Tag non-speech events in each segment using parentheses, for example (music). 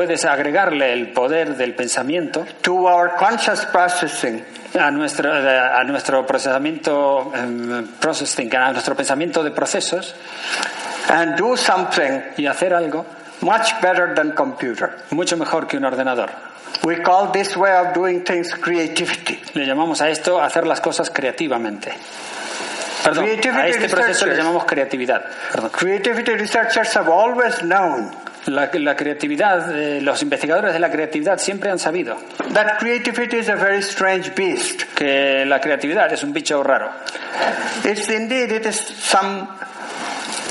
Puedes agregarle el poder del pensamiento to our conscious processing a nuestro, a nuestro procesamiento, em, processing, a nuestro pensamiento de procesos and do something y hacer algo much better than computer. mucho mejor que un ordenador. We call this way of doing things creativity. Le llamamos a esto hacer las cosas creativamente. Perdón, a este proceso le llamamos creatividad. Perdón. Creativity researchers have always known La, la creatividad, eh, los investigadores de la creatividad siempre han sabido that creativity is a very strange beast. que la creatividad es un bicho raro. It's indeed it is some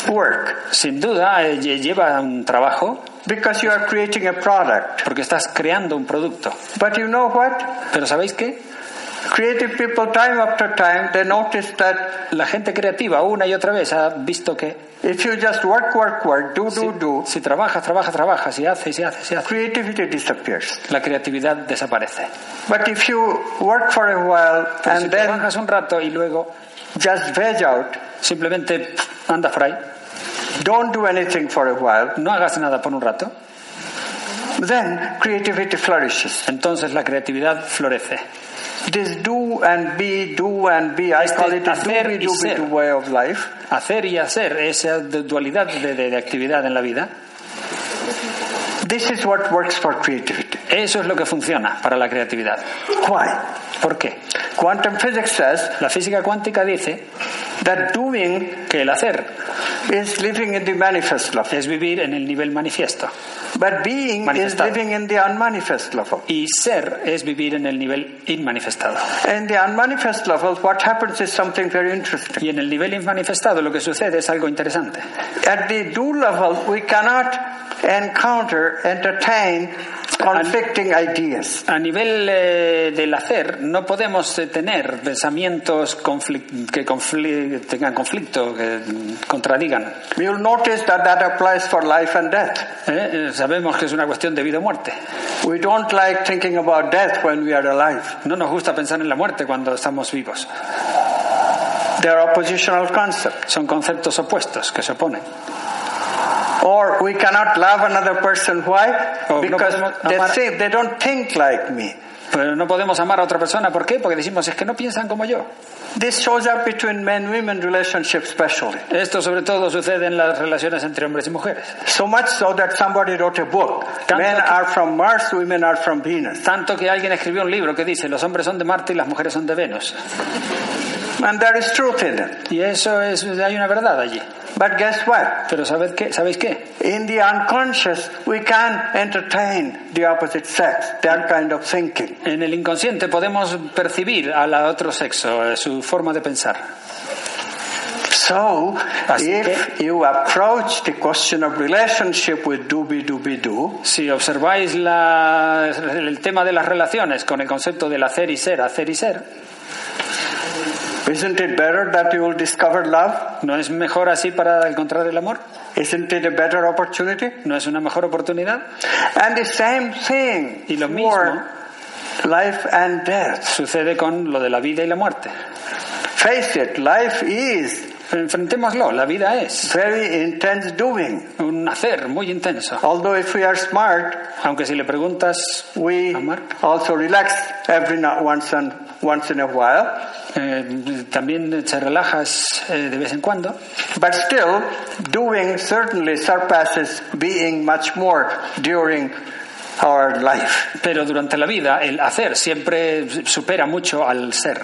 work Sin duda eh, lle- lleva un trabajo because you are creating a product. porque estás creando un producto. But you know what? Pero ¿sabéis qué? Creative people time after time they notice that La gente creativa una y otra vez ha visto que if you just work, work, work, do, si, do, do, si trabajas, trabajas, trabajas y haces y haces y haces, creativity disappears. la creatividad desaparece. But if you work for a while Pero si and then trabajas un rato y luego just veg out, simplemente anda fray, don't do anything for a while, no hagas nada por un rato, then creativity flourishes. entonces la creatividad florece. This do and be, do and be, I Este call it a hacer do be, do be, do way of life. Hacer y hacer, esa du- dualidad de, de- de actividad en la vida, This is what works for creativity. eso es lo que funciona para la creatividad. Why? ¿Por qué? Quantum physics says La física cuántica dice that doing que el hacer is living in the manifest level, es vivir en el nivel manifiesto but being is living in the unmanifest level. y ser es vivir en el nivel inmanifestado. In the unmanifest level, what happens is something very interesting. Y en el nivel inmanifestado lo que sucede es algo interesante. At the do level, we cannot encounter, entertain conflicting ideas. A nivel eh, del hacer no podemos eh, tener pensamientos conflic- que confli- tengan conflicto, que contradigan. You'll notice that that applies for life and death. ¿eh? Eh, Sabemos que es una cuestión de vida o muerte. We don't like thinking about death when we are alive. No nos gusta pensar en la muerte cuando estamos vivos. They are oppositional concepts. Son conceptos opuestos que se oponen. Or we cannot love another person. Why? Oh, no Because podemos they think they don't think like me. Pero no podemos amar a otra persona. ¿Por qué? Porque decimos, es que no piensan como yo. This shows up between men-women relationships especially. Esto sobre todo sucede en las relaciones entre hombres y mujeres. So much so that somebody wrote a book. Tanto Men que- are from Mars, women are from Venus. Tanto que alguien escribió un libro que dice, los hombres son de Marte y las mujeres son de Venus. And there is truth in it. Y eso es, hay una verdad allí. But guess what? Pero ¿sabed qué? ¿sabéis qué? In the unconscious, we can entertain the opposite sex, that kind of thinking. En el inconsciente podemos percibir al otro sexo, eh, su forma de pensar. So, Así if you approach the question of relationship with doobie doobie doo, Si observáis la- el tema de las relaciones con el concepto del hacer y ser, hacer y ser, isn't it better that you will discover love? ¿no es mejor así para encontrar el amor? Isn't it a better opportunity? ¿No es una mejor oportunidad? And the same thing Y lo mismo life and death. sucede con lo de la vida y la muerte. Face it, life is Enfrentémoslo, la vida es very intense doing. un hacer muy intenso. Although if we are smart, Aunque si le preguntas we a Mark, also relax every now, once and once in a while. eh, también te relajas eh, de vez en cuando, But still, doing certainly surpasses being much more during our life. pero durante la vida el hacer siempre supera mucho al ser.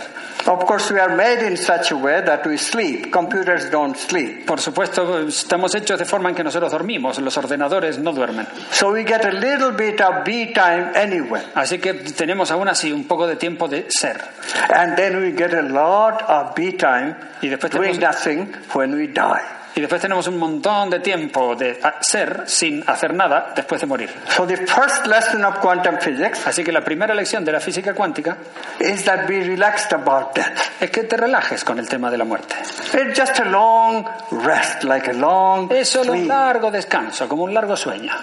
Of course, we are made in such a way that we sleep. Computers don't sleep. Por supuesto, estamos hechos de forma en que nosotros dormimos, los ordenadores no duermen. So we get a little bit of be time anyway. Así que tenemos aún así un poco de tiempo de ser. And then we get a lot of be time Y después doing nothing when we die. Y después tenemos un montón de tiempo de ser sin hacer nada después de morir. So the first lesson of quantum physics Así que la primera lección de la física cuántica is that be relaxed about death. es que te relajes con el tema de la muerte. It's just a long rest, like a long Es solo un largo descanso, como un largo sueño.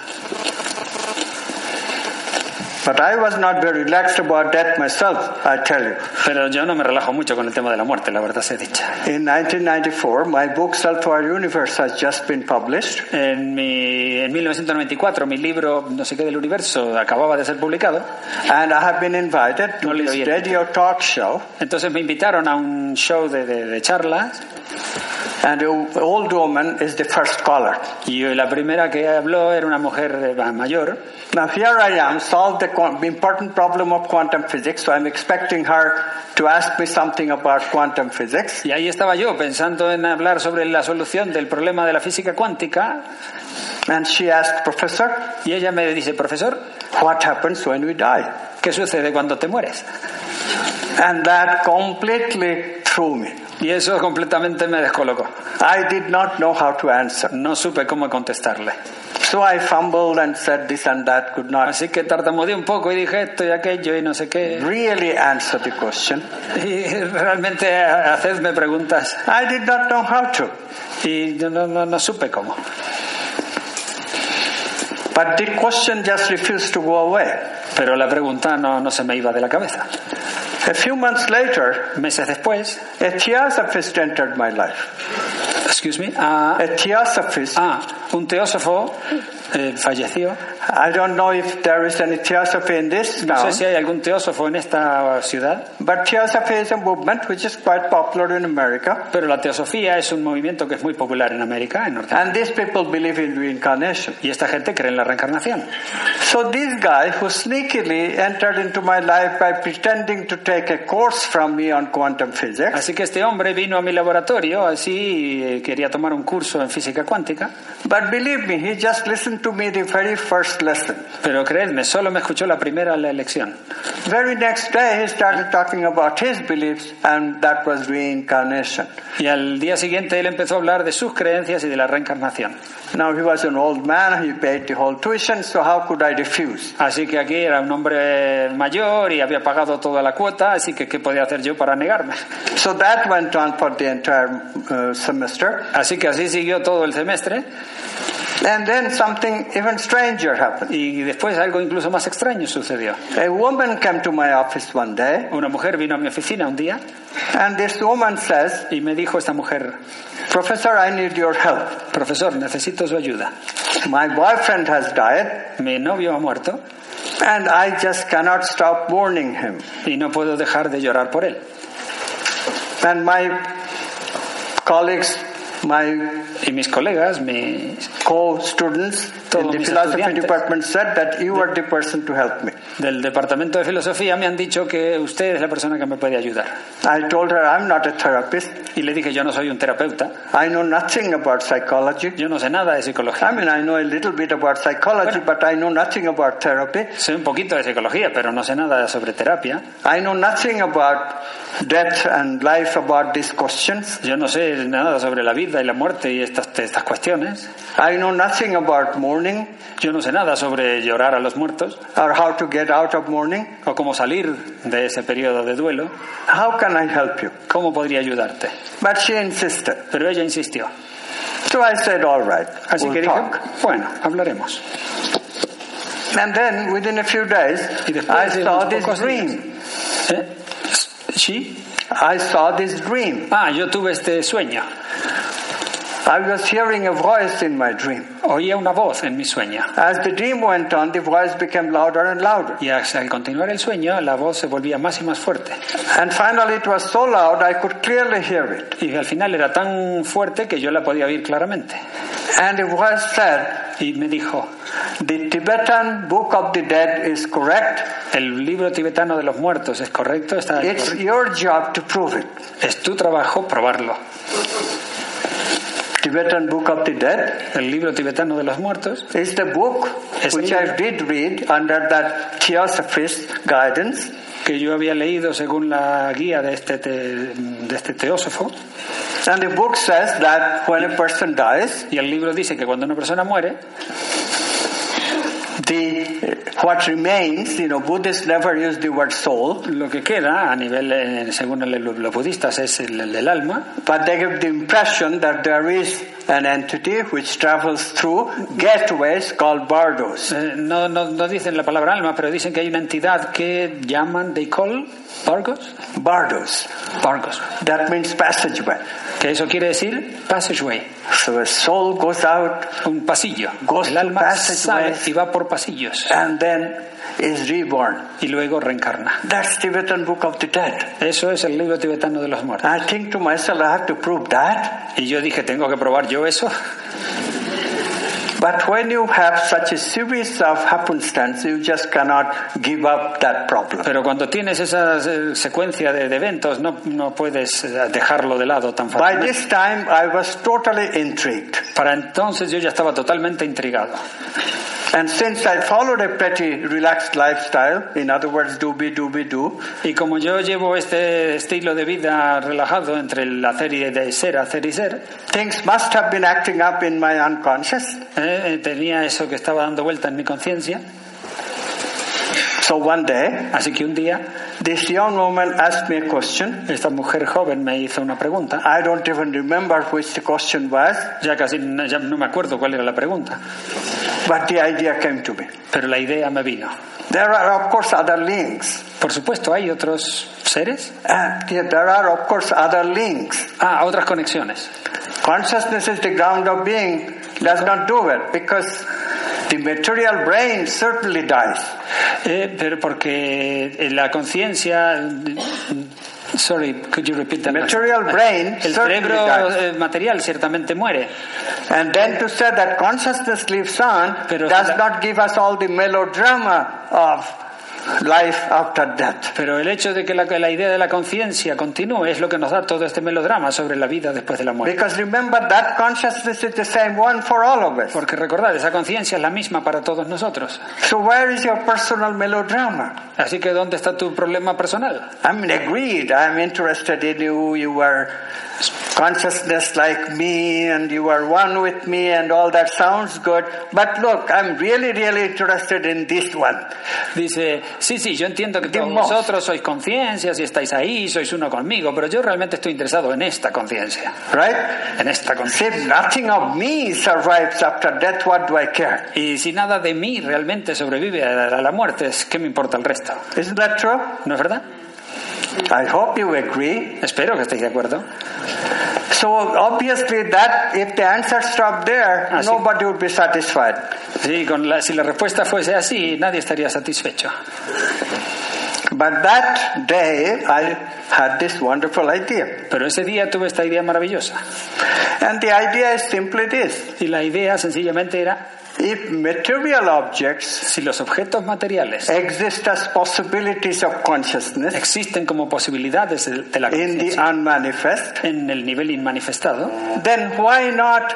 But I was not very relaxed about death myself, I tell you. Pero yo no me relajo mucho con el tema de la muerte, la verdad sea dicha. In 1994, my book Self Our Universe has just been published. En, mi, en 1994 mi libro No sé qué del universo acababa de ser publicado. And I have been invited to No this radio talk show. Entonces me invitaron a un show de, de- de charlas And the old woman is the first caller. y la primera que habló era una mujer eh, mayor. Now here I am, solved the important problem of quantum physics, so I'm expecting her to ask me something about quantum physics. Y ahí estaba yo pensando en hablar sobre la solución del problema de la física cuántica And she asked, Professor, y ella me dice, profesor, what happens when we die? ¿qué sucede cuando te mueres? And that completely threw me. Y eso completamente me descolocó. I did not know how to answer. No supe cómo contestarle. So I fumbled and said this and that, could not Así que tartamudeé un poco y dije esto y aquello y no sé qué. really answer the question. (laughs) Y realmente hacedme preguntas I did not know how to. y yo no, no, no supe cómo. But the question just refused to go away. Pero la pregunta no, no se me iba de la cabeza. A few months later, Meses después, a theosophist entered my life. excuse me, ah, A theosophist. ah, un teósofo eh, falleció. I don't know if there is any theosophy in this No sé si hay algún teósofo en esta ciudad, but theosophy is a movement which is quite popular in America. pero la teosofía es un movimiento que es muy popular en América, en Norteamérica. And these people believe in reincarnation. Y esta gente cree en la reencarnación. So this guy who sneakily entered into my life by pretending to take a course from me on quantum physics, Así que este hombre vino a mi laboratorio, así eh, quería tomar un curso en física cuántica, but believe me, he just listened to me the very first lesson. pero creedme, solo me escuchó la primera la lección. Very next day he started talking about his beliefs and that was reincarnation. Y al día siguiente él empezó a hablar de sus creencias y de la reencarnación. Now he was an old man, he paid the whole tuition, so how could I refuse? Así que aquí era un hombre mayor y había pagado toda la cuota, así que ¿qué podía hacer yo para negarme? So that went on for the entire uh, semester. Así que así siguió todo el semestre And then something even stranger happened. y después algo incluso más extraño sucedió. A woman came to my office one day Una mujer vino a mi oficina un día and this woman says, y me dijo esta mujer, Professor, I need your help. profesor, necesito su ayuda. My boyfriend has died Mi novio ha muerto and I just cannot stop mourning him. y no puedo dejar de llorar por él. And my colleagues, my Y mis colegas, mis co-students in the philosophy department said that you are the person to help me. del departamento de filosofía me han dicho que usted es la persona que me puede ayudar. I told her I'm not a therapist. Y le dije, yo no soy un terapeuta, I know nothing about psychology. yo no sé nada de I psicología. mean, I know a little bit about psychology, but I know nothing about therapy. Sé un poquito de psicología, pero no sé nada sobre terapia. I know nothing about death and life, about these questions. Yo no sé nada sobre la vida y la muerte y estas, estas cuestiones. I know nothing about mourning Yo no sé nada sobre llorar a los muertos or how to get out of mourning. o cómo salir de ese periodo de duelo. How can I help you? ¿Cómo podría ayudarte? But she insisted. Pero ella insistió. So I said, all right, Así we'll que talk. bueno, hablaremos. And then within a few days, Y después I saw this dream. ¿Eh? ¿Sí? I saw this dream. Ah, yo tuve este sueño. I was hearing a voice in my dream. Oía una voz en mi sueño. As the dream went on, the voice became louder and louder. Y al continuar el sueño, la voz se volvía más y más fuerte. And finally, it was so loud I could clearly hear it. Y al final era tan fuerte que yo la podía oír claramente. And the voice said, Y me dijo, The Tibetan Book of the Dead is correct. el libro tibetano de los muertos es correcto, está It's your job to prove it. es tu trabajo probarlo. Tibetan Book of the Dead El libro tibetano de los muertos is the book Es which I did read under that theosophist guidance. que yo había leído según la guía de este, te- de este teósofo And the book says that when a person dies, Y el libro dice que cuando una persona muere, the what remains, you know, Buddhists never use the word soul, lo que queda a nivel, eh, según los budistas, es el, el- el alma, but they give the impression that there is an entity which travels through gateways called bardos. Eh, no, no, no dicen la palabra alma, pero dicen que hay una entidad que llaman, they call, Vargos, Bardos. Vargos, That means passageway. que eso quiere decir passageway, So a soul goes out un pasillo. Goes El alma sale y va por pasillos and then is reborn. y luego reencarna. That's Tibetan Book of the Dead. Eso es el libro tibetano de los muertos. I think to myself, I have to prove that. Y yo dije, ¿tengo que probar yo eso? But when you have such a series of happenstance, you just cannot give up that problem. Pero cuando tienes esa eh, secuencia de, de eventos, no, no puedes eh, dejarlo de lado tan By fácilmente. this time, I was totally intrigued. Para entonces yo ya estaba totalmente intrigado. And since I followed a pretty relaxed lifestyle, in other words, doobie doobie doo, Y como yo llevo este estilo de vida relajado entre el hacer y de ser, hacer y ser, things must have been acting up in my unconscious. eh, tenía eso que estaba dando vuelta en mi conciencia. So one day, Así que un día this young woman asked me a question. esta mujer joven me hizo una pregunta. I don't even remember which the question was, Ya casi ya no me acuerdo cuál era la pregunta, but the idea came to me. pero la idea me vino. There are, of course, other links. Por supuesto, hay otros seres. And yeah, there are, of course, other links. Ah, otras conexiones. Consciousness is the ground of being, does not do it because the material brain certainly dies. Eh, pero porque eh, la conciencia. Sorry, could you repeat that? Material brain El cerebro dies. eh, material ciertamente muere, And then to say that consciousness lives on Pero does la- not give us all the melodrama of life after death. pero el hecho de que la, la idea de la conciencia continúe es lo que nos da todo este melodrama sobre la vida después de la muerte. Because remember that consciousness is the same one for all of us. Porque recordad, esa conciencia es la misma para todos nosotros. So where is your personal melodrama? Así que, ¿dónde está tu problema personal? I mean, agreed. I'm interested in you. You are consciousness like me, and you are one with me, and all that sounds good. But look, I'm really, really interested in this one. Dice, sí, sí, yo entiendo que todos vosotros sois conciencias y estáis ahí, sois uno conmigo, pero yo realmente estoy interesado en esta conciencia, Right? en esta conciencia. Nothing of me survives after death, what do I care? Y si nada de mí realmente sobrevive a la- a la muerte, ¿qué me importa el resto? Isn't that true? ¿No es verdad? I hope you agree. Espero que estéis de acuerdo. So obviously that if the answer stopped there, Ah, sí. nobody would be satisfied. Sí, con la- si la respuesta fuese así, nadie estaría satisfecho. But that day I had this wonderful idea. Pero ese día tuve esta idea maravillosa. And the idea is simply this. Y la idea sencillamente era, If material objects si los objetos materiales exist as possibilities of consciousness existen como posibilidades de, la in the conciencia en el nivel inmanifestado, then why not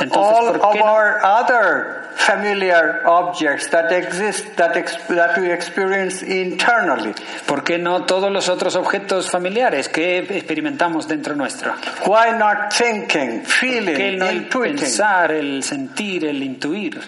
entonces all ¿por of qué no? our other familiar objects that exist, that, ex- that we experience internally? ¿Por qué no todos los otros objetos familiares que experimentamos dentro nuestro? Why not thinking, ¿Por feeling, qué no el intuiting? pensar, el sentir, el intuir?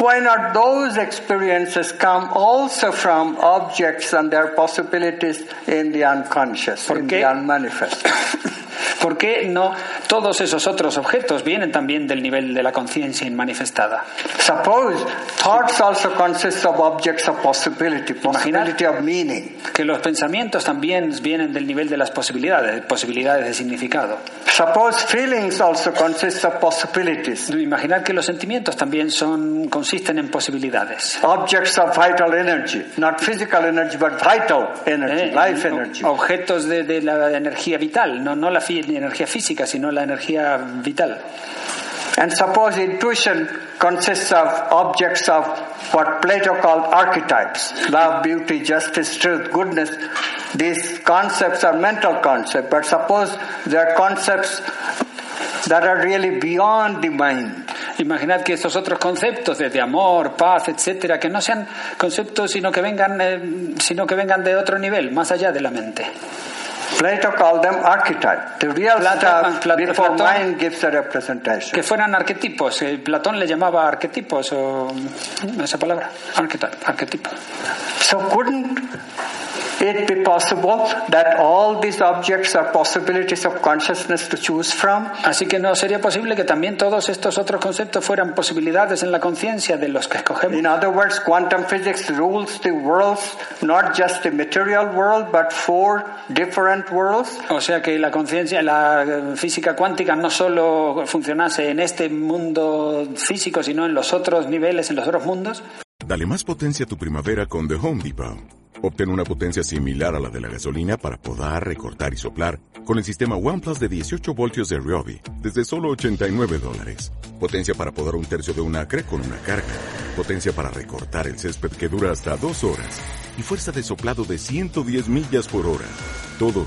Why not those experiences come also from objects and their possibilities in the unconscious, in the unmanifest? (coughs) ¿Por qué no todos esos otros objetos vienen también del nivel de la conciencia inmanifestada? Suppose thoughts also consist of objects of possibility, possibility of meaning. Que los pensamientos también vienen del nivel de las posibilidades, posibilidades de significado. Suppose feelings also consist of possibilities, Imaginar que los sentimientos también son, consisten en posibilidades. objects of vital energy, not physical energy, but vital energy, ¿eh? life energy. Objetos de, de la energía vital, no, no la energía física, sino la energía vital. And suppose intuition consists of objects of what Plato called archetypes love, beauty, justice, truth, goodness. These concepts are mental concepts, but suppose they are concepts that are really beyond the mind. Imaginad que estos otros conceptos de, amor, paz, etcétera, que no sean conceptos sino que vengan, eh, sino que vengan de otro nivel, más allá de la mente. Plato called them archetype. The real Plato- stuff Plato- before Platón- mind gives a representation. Que fueran arquetipos. Platón le llamaba arquetipos o esa palabra, archetype, arquetipo. So couldn't it be possible that all these objects are possibilities of consciousness to choose from? Así que no sería posible que también todos estos otros conceptos fueran posibilidades en la conciencia de los que escogemos. In other words, quantum physics rules the worlds, not just the material world, but four different worlds. O sea que la conciencia, la eh, física cuántica no solo funcionase en este mundo físico, sino en los otros niveles, en los otros mundos. Dale más potencia a tu primavera con The Home Depot. Obtén una potencia similar a la de la gasolina para podar, recortar y soplar con el sistema OnePlus de 18 voltios de Ryobi desde solo 89 dólares. Potencia para podar un tercio de un acre con una carga. Potencia para recortar el césped que dura hasta dos horas. Y fuerza de soplado de 110 millas por hora. Todo